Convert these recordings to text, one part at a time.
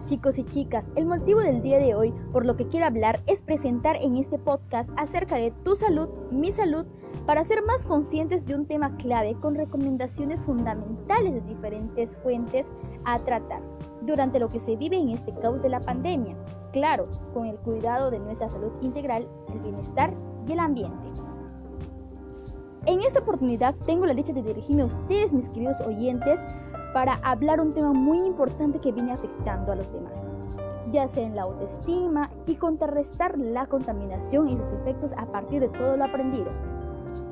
Chicos y chicas, el motivo del día de hoy por lo que quiero hablar es presentar en este podcast acerca de tu salud, mi salud, para ser más conscientes de un tema clave con recomendaciones fundamentales de diferentes fuentes a tratar durante lo que se vive en este caos de la pandemia, claro, con el cuidado de nuestra salud integral, el bienestar y el ambiente. En esta oportunidad tengo la dicha de dirigirme a ustedes, mis queridos oyentes, para hablar un tema muy importante que viene afectando a los demás, ya sea en la autoestima y contrarrestar la contaminación y sus efectos a partir de todo lo aprendido.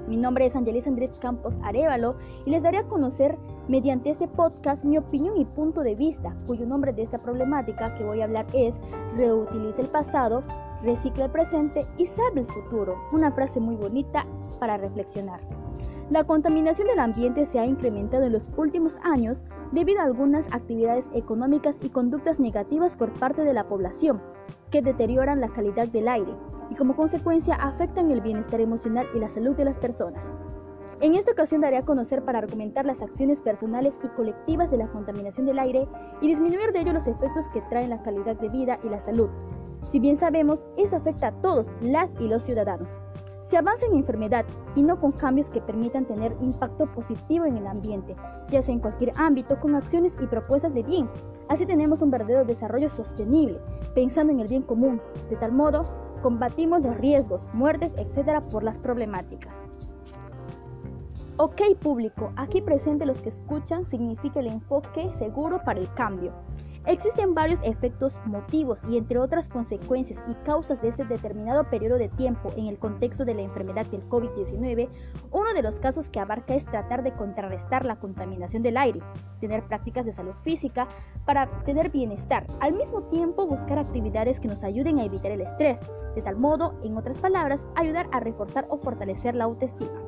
Mi nombre es Angelis Andrés Campos Arevalo y les daré a conocer mediante este podcast mi opinión y punto de vista, cuyo nombre de esta problemática que voy a hablar es Reutiliza el pasado, recicla el presente y salve el futuro. Una frase muy bonita para reflexionar. La contaminación del ambiente se ha incrementado en los últimos años debido a algunas actividades económicas y conductas negativas por parte de la población, que deterioran la calidad del aire y como consecuencia afectan el bienestar emocional y la salud de las personas. En esta ocasión daré a conocer para argumentar las acciones personales y colectivas de la contaminación del aire y disminuir de ello los efectos que traen la calidad de vida y la salud. Si bien sabemos, eso afecta a todos las y los ciudadanos. Se avanza en enfermedad y no con cambios que permitan tener impacto positivo en el ambiente, ya sea en cualquier ámbito con acciones y propuestas de bien. Así tenemos un verdadero desarrollo sostenible, pensando en el bien común. De tal modo, combatimos los riesgos, muertes, etc. por las problemáticas. Ok público, aquí presente los que escuchan significa el enfoque seguro para el cambio. Existen varios efectos motivos y entre otras consecuencias y causas de este determinado periodo de tiempo en el contexto de la enfermedad del COVID-19, uno de los casos que abarca es tratar de contrarrestar la contaminación del aire, tener prácticas de salud física para tener bienestar, al mismo tiempo buscar actividades que nos ayuden a evitar el estrés, de tal modo, en otras palabras, ayudar a reforzar o fortalecer la autoestima.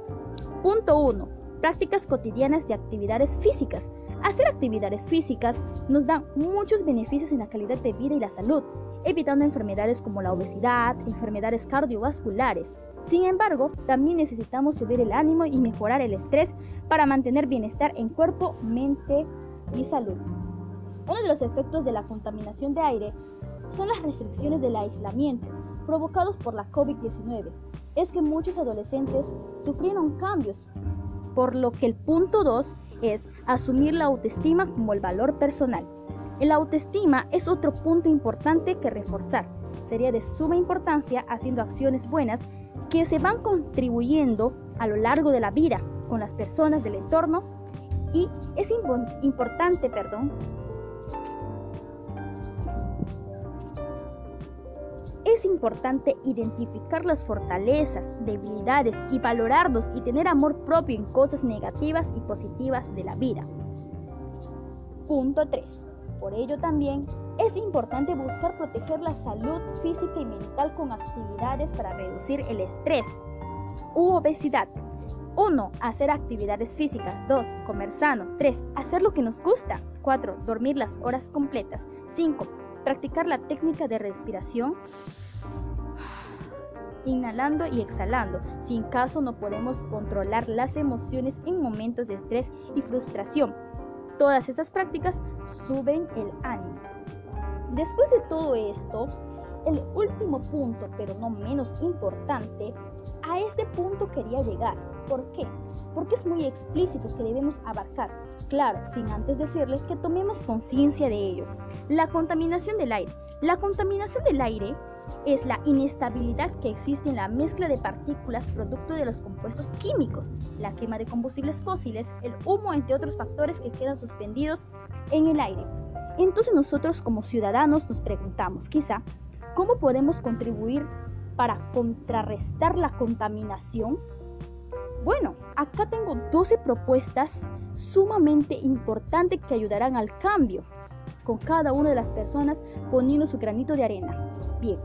Punto 1. Prácticas cotidianas de actividades físicas Hacer actividades físicas nos da muchos beneficios en la calidad de vida y la salud, evitando enfermedades como la obesidad, enfermedades cardiovasculares. Sin embargo, también necesitamos subir el ánimo y mejorar el estrés para mantener bienestar en cuerpo, mente y salud. Uno de los efectos de la contaminación de aire son las restricciones del aislamiento provocados por la COVID-19. Es que muchos adolescentes sufrieron cambios, por lo que el punto 2 es asumir la autoestima como el valor personal. El autoestima es otro punto importante que reforzar. Sería de suma importancia haciendo acciones buenas que se van contribuyendo a lo largo de la vida con las personas del entorno y es importante, perdón, es importante identificar las fortalezas, debilidades y valorarlos y tener amor propio en cosas negativas y positivas de la vida. Punto 3. Por ello también es importante buscar proteger la salud física y mental con actividades para reducir el estrés u obesidad. 1. Hacer actividades físicas. 2. Comer sano. 3. Hacer lo que nos gusta. 4. Dormir las horas completas. 5. Practicar la técnica de respiración inhalando y exhalando. Sin caso no podemos controlar las emociones en momentos de estrés y frustración. Todas estas prácticas suben el ánimo. Después de todo esto, el último punto, pero no menos importante, a este punto quería llegar. ¿Por qué? Porque es muy explícito que debemos abarcar. Claro, sin antes decirles que tomemos conciencia de ello. La contaminación del aire. La contaminación del aire es la inestabilidad que existe en la mezcla de partículas producto de los compuestos químicos, la quema de combustibles fósiles, el humo, entre otros factores que quedan suspendidos en el aire. Entonces nosotros como ciudadanos nos preguntamos, quizá, ¿cómo podemos contribuir para contrarrestar la contaminación? Bueno, acá tengo 12 propuestas sumamente importantes que ayudarán al cambio, con cada una de las personas poniendo su granito de arena. Bien,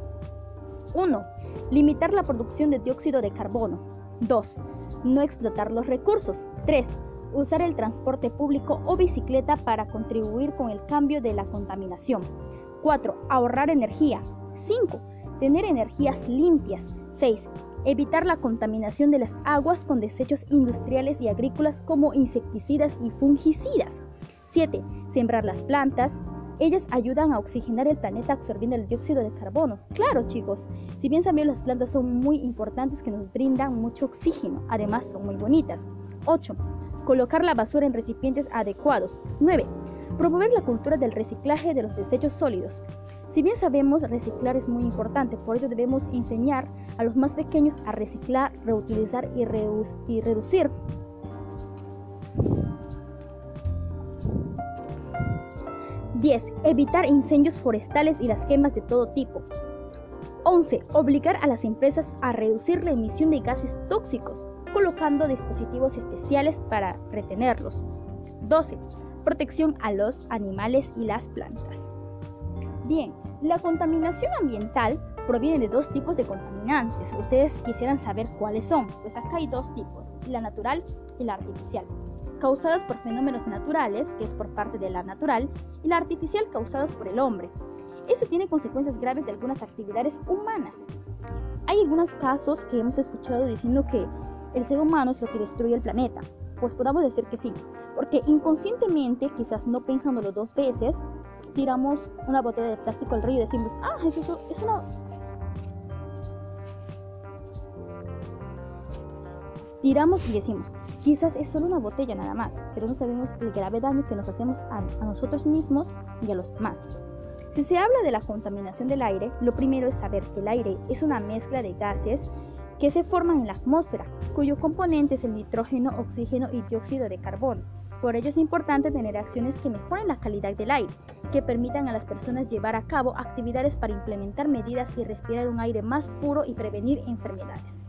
1. Limitar la producción de dióxido de carbono. 2. No explotar los recursos. 3. Usar el transporte público o bicicleta para contribuir con el cambio de la contaminación. 4. Ahorrar energía. 5. Tener energías limpias. 6. Evitar la contaminación de las aguas con desechos industriales y agrícolas como insecticidas y fungicidas. 7. Sembrar las plantas. Ellas ayudan a oxigenar el planeta absorbiendo el dióxido de carbono. Claro, chicos, si bien también las plantas son muy importantes que nos brindan mucho oxígeno, además son muy bonitas. 8. Colocar la basura en recipientes adecuados. 9. Promover la cultura del reciclaje de los desechos sólidos. Si bien sabemos reciclar es muy importante, por ello debemos enseñar a los más pequeños a reciclar, reutilizar y, y reducir. 10. Evitar incendios forestales y las quemas de todo tipo. 11. Obligar a las empresas a reducir la emisión de gases tóxicos, colocando dispositivos especiales para retenerlos. 12. Protección a los animales y las plantas. Bien, la contaminación ambiental proviene de dos tipos de contaminantes. Ustedes quisieran saber cuáles son. Pues acá hay dos tipos, la natural y la artificial causadas por fenómenos naturales, que es por parte de la natural, y la artificial causadas por el hombre. Este tiene consecuencias graves de algunas actividades humanas. Hay algunos casos que hemos escuchado diciendo que el ser humano es lo que destruye el planeta. Pues podamos decir que sí, porque inconscientemente, quizás no pensándolo dos veces, tiramos una botella de plástico al río y decimos, ah, eso es una... Tiramos y decimos, Quizás es solo una botella nada más, pero no sabemos el grave daño que nos hacemos a, nosotros mismos y a los demás. Si se habla de la contaminación del aire, lo primero es saber que el aire es una mezcla de gases que se forman en la atmósfera, cuyo componente es el nitrógeno, oxígeno y dióxido de carbono. Por ello es importante tener acciones que mejoren la calidad del aire, que permitan a las personas llevar a cabo actividades para implementar medidas y respirar un aire más puro y prevenir enfermedades.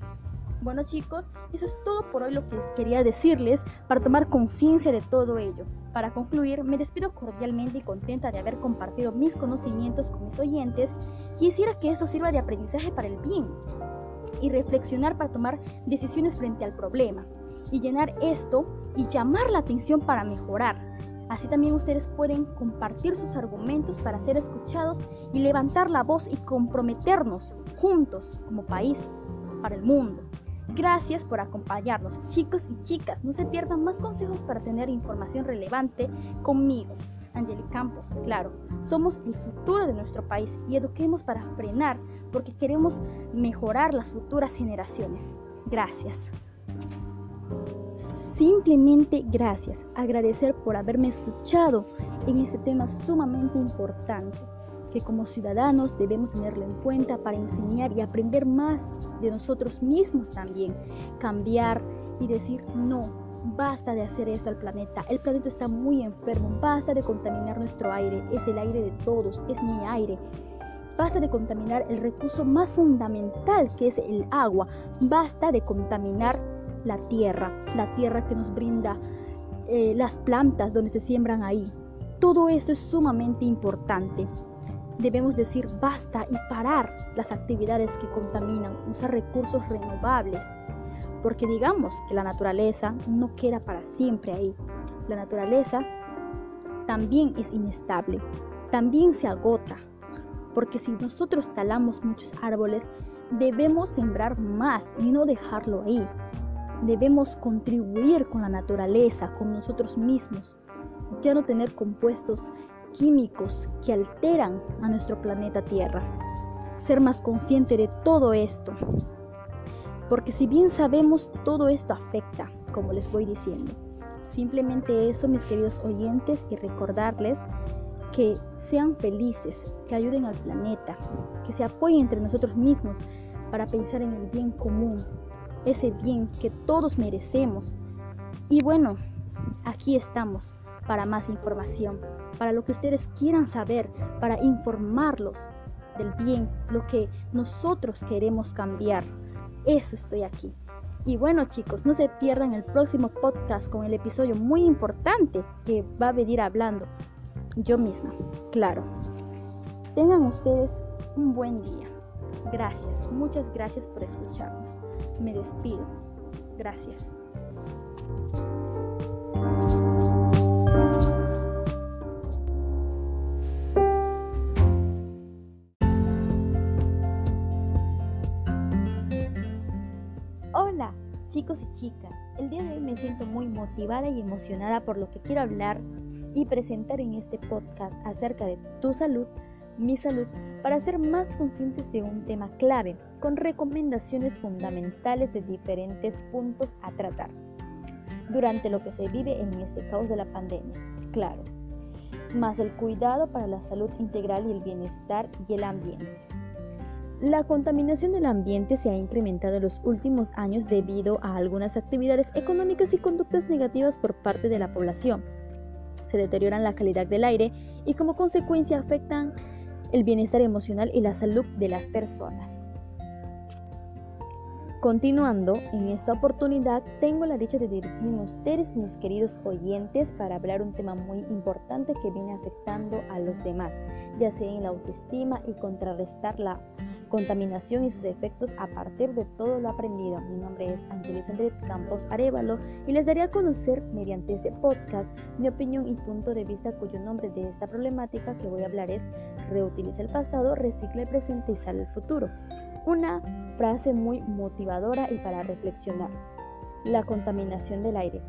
Bueno chicos, eso es todo por hoy lo que quería decirles para tomar conciencia de todo ello. Para concluir, me despido cordialmente y contenta de haber compartido mis conocimientos con mis oyentes. Quisiera que esto sirva de aprendizaje para el bien y reflexionar para tomar decisiones frente al problema y llenar esto y llamar la atención para mejorar. Así también ustedes pueden compartir sus argumentos para ser escuchados y levantar la voz y comprometernos juntos como país para el mundo. Gracias por acompañarnos, chicos y chicas. No se pierdan más consejos para tener información relevante conmigo. Angeli Campos, claro, somos el futuro de nuestro país y eduquemos para frenar porque queremos mejorar las futuras generaciones. Gracias. Simplemente gracias. Agradecer por haberme escuchado en este tema sumamente importante que como ciudadanos debemos tenerlo en cuenta para enseñar y aprender más de nosotros mismos también. Cambiar y decir no, basta de hacer esto al planeta. El planeta está muy enfermo, basta de contaminar nuestro aire. Es el aire de todos, es mi aire. Basta de contaminar el recurso más fundamental que es el agua. Basta de contaminar la tierra, la tierra que nos brinda eh, las plantas donde se siembran ahí. Todo esto es sumamente importante debemos decir basta y parar las actividades que contaminan, usar recursos renovables, porque digamos que la naturaleza no queda para siempre ahí. La naturaleza también es inestable, también se agota, porque si nosotros talamos muchos árboles, debemos sembrar más y no dejarlo ahí. Debemos contribuir con la naturaleza, con nosotros mismos, ya no tener compuestos químicos que alteran a nuestro planeta Tierra. Ser más consciente de todo esto. Porque si bien sabemos, todo esto afecta, como les voy diciendo. Simplemente eso, mis queridos oyentes, y recordarles que sean felices, que ayuden al planeta, que se apoyen entre nosotros mismos para pensar en el bien común, ese bien que todos merecemos. Y bueno, aquí estamos para más información, para lo que ustedes quieran saber, para informarlos del bien, lo que nosotros queremos cambiar. Eso estoy aquí. Y bueno chicos, no se pierdan el próximo podcast con el episodio muy importante que va a venir hablando yo misma, claro. Tengan ustedes un buen día. Gracias, muchas gracias por escucharnos. Me despido. Gracias. Chicos y chicas, el día de hoy me siento muy motivada y emocionada por lo que quiero hablar y presentar en este podcast acerca de tu salud, mi salud, para ser más conscientes de un tema clave, con recomendaciones fundamentales de diferentes puntos a tratar durante lo que se vive en este caos de la pandemia. Claro, más el cuidado para la salud integral y el bienestar y el ambiente. La contaminación del ambiente se ha incrementado en los últimos años debido a algunas actividades económicas y conductas negativas por parte de la población. Se deterioran la calidad del aire y como consecuencia afectan el bienestar emocional y la salud de las personas. Continuando, en esta oportunidad tengo la dicha de dirigirme a ustedes, mis queridos oyentes, para hablar un tema muy importante que viene afectando a los demás, ya sea en la autoestima y contrarrestar la contaminación y sus efectos a partir de todo lo aprendido. Mi nombre es Angelis Andrés Campos Arevalo y les daré a conocer mediante este podcast mi opinión y punto de vista cuyo nombre de esta problemática que voy a hablar es reutiliza el pasado, recicla el presente y sale el futuro. Una frase muy motivadora y para reflexionar. La contaminación del aire.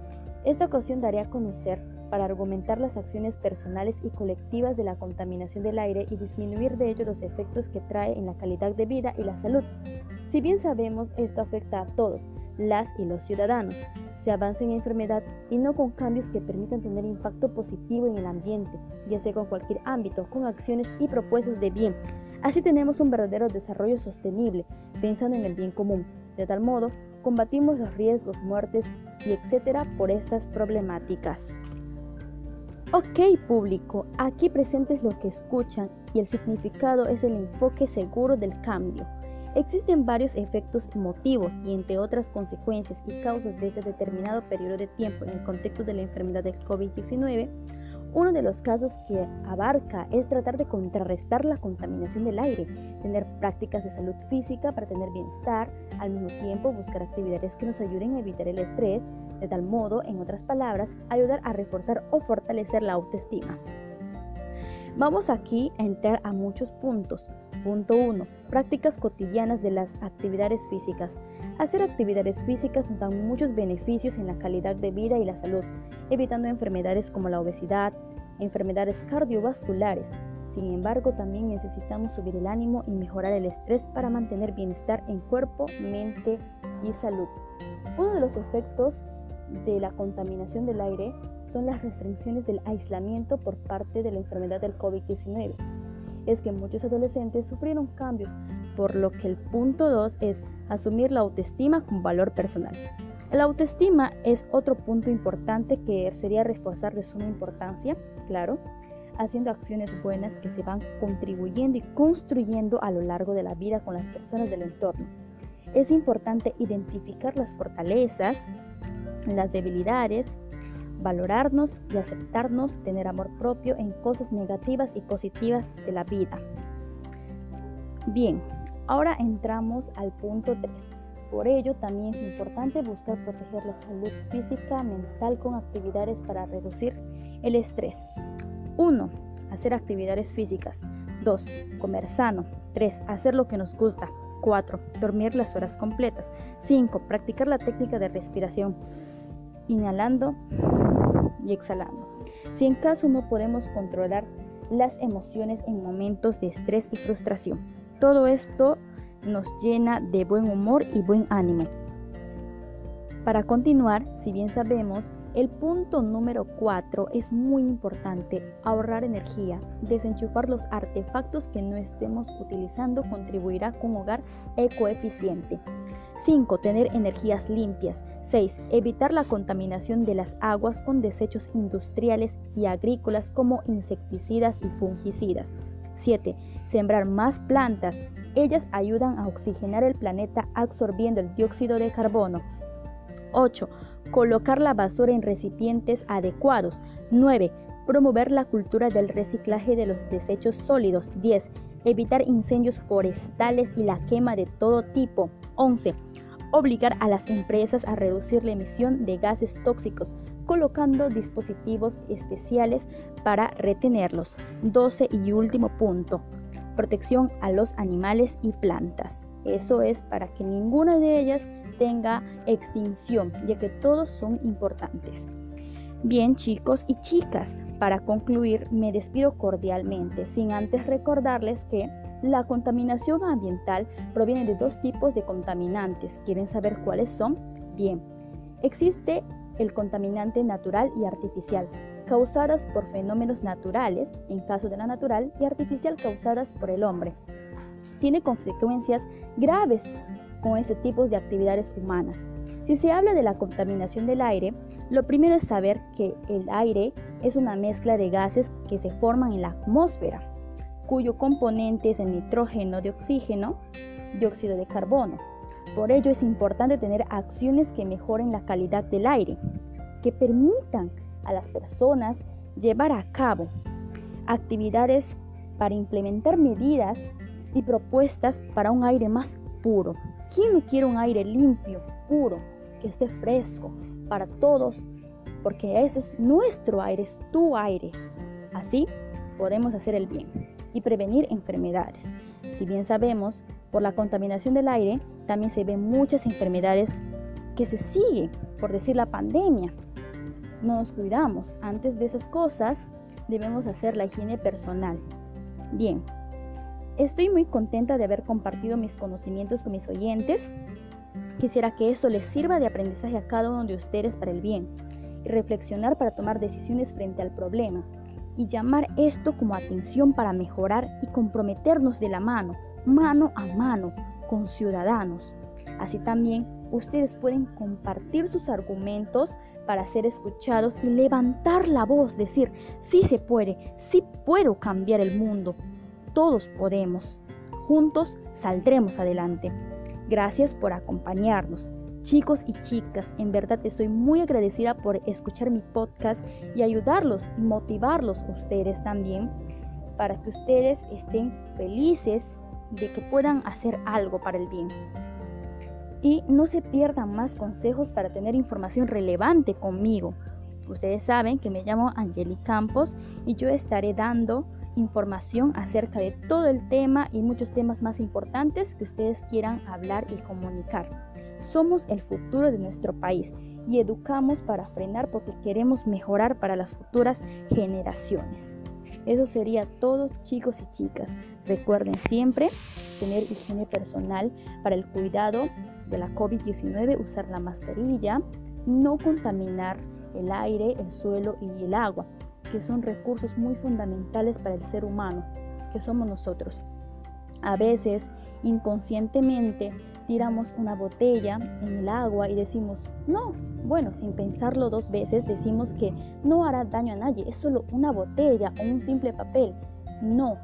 Esta ocasión daré a conocer para argumentar las acciones personales y colectivas de la contaminación del aire y disminuir de ello los efectos que trae en la calidad de vida y la salud. Si bien sabemos esto afecta a todos, las y los ciudadanos, se avanza en enfermedad y no con cambios que permitan tener impacto positivo en el ambiente, ya sea con cualquier ámbito, con acciones y propuestas de bien. Así tenemos un verdadero desarrollo sostenible, pensando en el bien común. De tal modo, combatimos los riesgos, muertes y etcétera por estas problemáticas. Ok público, aquí presentes lo que escuchan y el significado es el enfoque seguro del cambio. Existen varios efectos emotivos y entre otras consecuencias y causas de ese determinado periodo de tiempo en el contexto de la enfermedad del COVID-19 uno de los casos que abarca es tratar de contrarrestar la contaminación del aire, tener prácticas de salud física para tener bienestar, al mismo tiempo buscar actividades que nos ayuden a evitar el estrés, de tal modo, en otras palabras, ayudar a reforzar o fortalecer la autoestima. Vamos aquí a entrar a muchos puntos. Punto 1. Prácticas cotidianas de las actividades físicas. Hacer actividades físicas nos da muchos beneficios en la calidad de vida y la salud, evitando enfermedades como la obesidad, enfermedades cardiovasculares. Sin embargo, también necesitamos subir el ánimo y mejorar el estrés para mantener bienestar en cuerpo, mente y salud. Uno de los efectos de la contaminación del aire son las restricciones del aislamiento por parte de la enfermedad del COVID-19. Es que muchos adolescentes sufrieron cambios, por lo que el punto 2 es asumir la autoestima como valor personal. La autoestima es otro punto importante que sería reforzar de suma importancia, claro, haciendo acciones buenas que se van contribuyendo y construyendo a lo largo de la vida con las personas del entorno. Es importante identificar las fortalezas, las debilidades, valorarnos y aceptarnos, tener amor propio en cosas negativas y positivas de la vida. Bien, ahora entramos al punto 3. Por ello, también es importante buscar proteger la salud física, mental con actividades para reducir el estrés. 1. Hacer actividades físicas. 2. Comer sano. 3. Hacer lo que nos gusta. 4. Dormir las horas completas. 5. Practicar la técnica de respiración. Inhalando y exhalando. Si en caso no podemos controlar las emociones en momentos de estrés y frustración. Todo esto nos llena de buen humor y buen ánimo. Para continuar, si bien sabemos, el punto número 4 es muy importante, ahorrar energía, desenchufar los artefactos que no estemos utilizando contribuirá con un hogar ecoeficiente. 5. Tener energías limpias. 6. Evitar la contaminación de las aguas con desechos industriales y agrícolas como insecticidas y fungicidas. 7. Sembrar más plantas. Ellas ayudan a oxigenar el planeta absorbiendo el dióxido de carbono. 8. Colocar la basura en recipientes adecuados. 9. Promover la cultura del reciclaje de los desechos sólidos. 10. Evitar incendios forestales y la quema de todo tipo. 11 obligar a las empresas a reducir la emisión de gases tóxicos, colocando dispositivos especiales para retenerlos. 12 y último punto, protección a los animales y plantas. Eso es para que ninguna de ellas tenga extinción, ya que todos son importantes. Bien chicos y chicas, Para concluir, me despido cordialmente, sin antes recordarles que la contaminación ambiental proviene de dos tipos de contaminantes. ¿Quieren saber cuáles son? Bien, existe el contaminante natural y artificial, causadas por fenómenos naturales, en caso de la natural, y artificial causadas por el hombre. Tiene consecuencias graves con ese tipo de actividades humanas. Si se habla de la contaminación del aire, lo primero es saber que el aire es una mezcla de gases que se forman en la atmósfera, cuyo componente es el nitrógeno de oxígeno, dióxido de carbono. Por ello es importante tener acciones que mejoren la calidad del aire, que permitan a las personas llevar a cabo actividades para implementar medidas y propuestas para un aire más puro. ¿Quién no quiere un aire limpio, puro, que esté fresco para todos? Porque eso es nuestro aire, es tu aire. Así podemos hacer el bien y prevenir enfermedades. Si bien sabemos, por la contaminación del aire también se ven muchas enfermedades que se siguen, por decir la pandemia. No nos cuidamos. Antes de esas cosas debemos hacer la higiene personal. Bien, estoy muy contenta de haber compartido mis conocimientos con mis oyentes. Quisiera que esto les sirva de aprendizaje a cada uno de ustedes para el bien y reflexionar para tomar decisiones frente al problema y llamar esto como atención para mejorar y comprometernos de la mano, mano a mano, con ciudadanos. Así también ustedes pueden compartir sus argumentos para ser escuchados y levantar la voz, decir, sí se puede, sí puedo cambiar el mundo, todos podemos, juntos saldremos adelante. Gracias por acompañarnos. Chicos y chicas, en verdad estoy muy agradecida por escuchar mi podcast y ayudarlos y motivarlos ustedes también para que ustedes estén felices de que puedan hacer algo para el bien. Y no se pierdan más consejos para tener información relevante conmigo. Ustedes saben que me llamo Angeli Campos y yo estaré dando información acerca de todo el tema y muchos temas más importantes que ustedes quieran hablar y comunicar. Somos el futuro de nuestro país y educamos para frenar porque queremos mejorar para las futuras generaciones. Eso sería todo chicos y chicas. Recuerden siempre tener higiene personal para el cuidado de la COVID-19, usar la mascarilla, no contaminar el aire, el suelo y el agua, que son recursos muy fundamentales para el ser humano, que somos nosotros. A veces, inconscientemente, tiramos una botella en el agua y decimos, no, bueno, sin pensarlo dos veces, decimos que no hará daño a nadie, es solo una botella o un simple papel. No,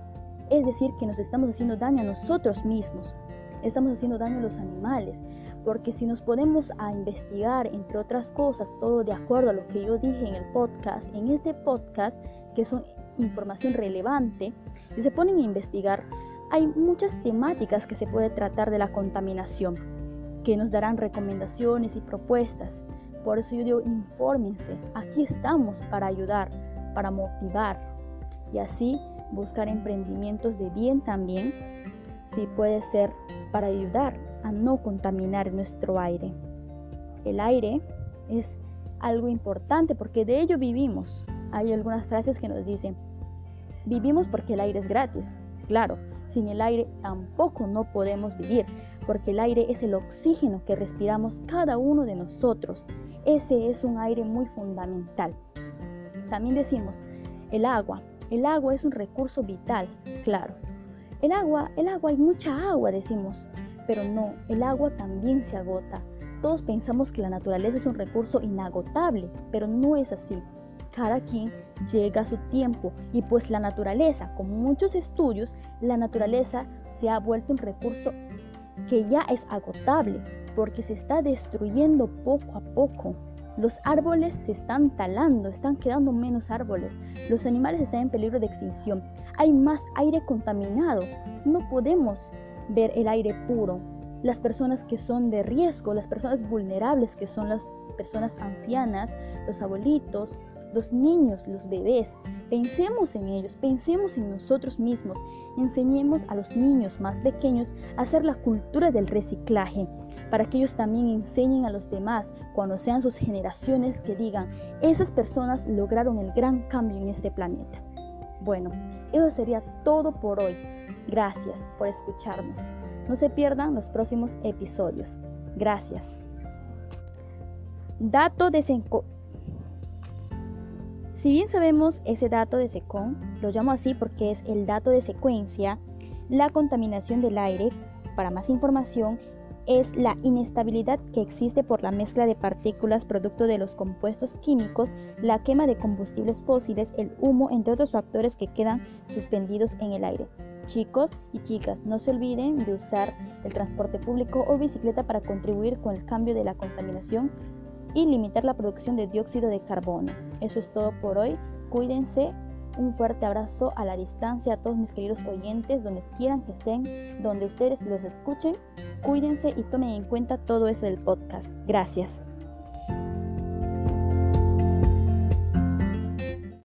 es decir, que nos estamos haciendo daño a nosotros mismos, estamos haciendo daño a los animales, porque si nos podemos a investigar, entre otras cosas, todo de acuerdo a lo que yo dije en el podcast, en este podcast, que es información relevante, si se ponen a investigar, hay muchas temáticas que se puede tratar de la contaminación, que nos darán recomendaciones y propuestas. Por eso yo digo, infórmense, aquí estamos para ayudar, para motivar y así buscar emprendimientos de bien también, si puede ser para ayudar a no contaminar nuestro aire. El aire es algo importante porque de ello vivimos. Hay algunas frases que nos dicen, vivimos porque el aire es gratis. Claro, sin el aire tampoco no podemos vivir, porque el aire es el oxígeno que respiramos cada uno de nosotros. Ese es un aire muy fundamental. También decimos, el agua. El agua es un recurso vital, claro. El agua, el agua, hay mucha agua, decimos, pero no, el agua también se agota. Todos pensamos que la naturaleza es un recurso inagotable, pero no es así cada quien llega a su tiempo y pues la naturaleza, con muchos estudios, la naturaleza se ha vuelto un recurso que ya es agotable porque se está destruyendo poco a poco. Los árboles se están talando, están quedando menos árboles. Los animales están en peligro de extinción. Hay más aire contaminado. No podemos ver el aire puro. Las personas que son de riesgo, las personas vulnerables que son las personas ancianas, los abuelitos, los niños, los bebés. Pensemos en ellos, pensemos en nosotros mismos. Enseñemos a los niños más pequeños a hacer la cultura del reciclaje. para que ellos también enseñen a los demás cuando sean sus generaciones que digan, esas personas lograron el gran cambio en este planeta. Bueno, eso sería todo por hoy. Gracias por escucharnos. No se pierdan los próximos episodios. Gracias. Dato de. Si bien sabemos ese dato de SECON, lo llamo así porque es el dato de secuencia, la contaminación del aire, para más información, es la inestabilidad que existe por la mezcla de partículas producto de los compuestos químicos, la quema de combustibles fósiles, el humo, entre otros factores que quedan suspendidos en el aire. Chicos y chicas, no se olviden de usar el transporte público o bicicleta para contribuir con el cambio de la contaminación y limitar la producción de dióxido de carbono. Eso es todo por hoy. Cuídense. Un fuerte abrazo a la distancia a todos mis queridos oyentes, donde quieran que estén, donde ustedes los escuchen. Cuídense y tomen en cuenta todo eso del podcast. Gracias.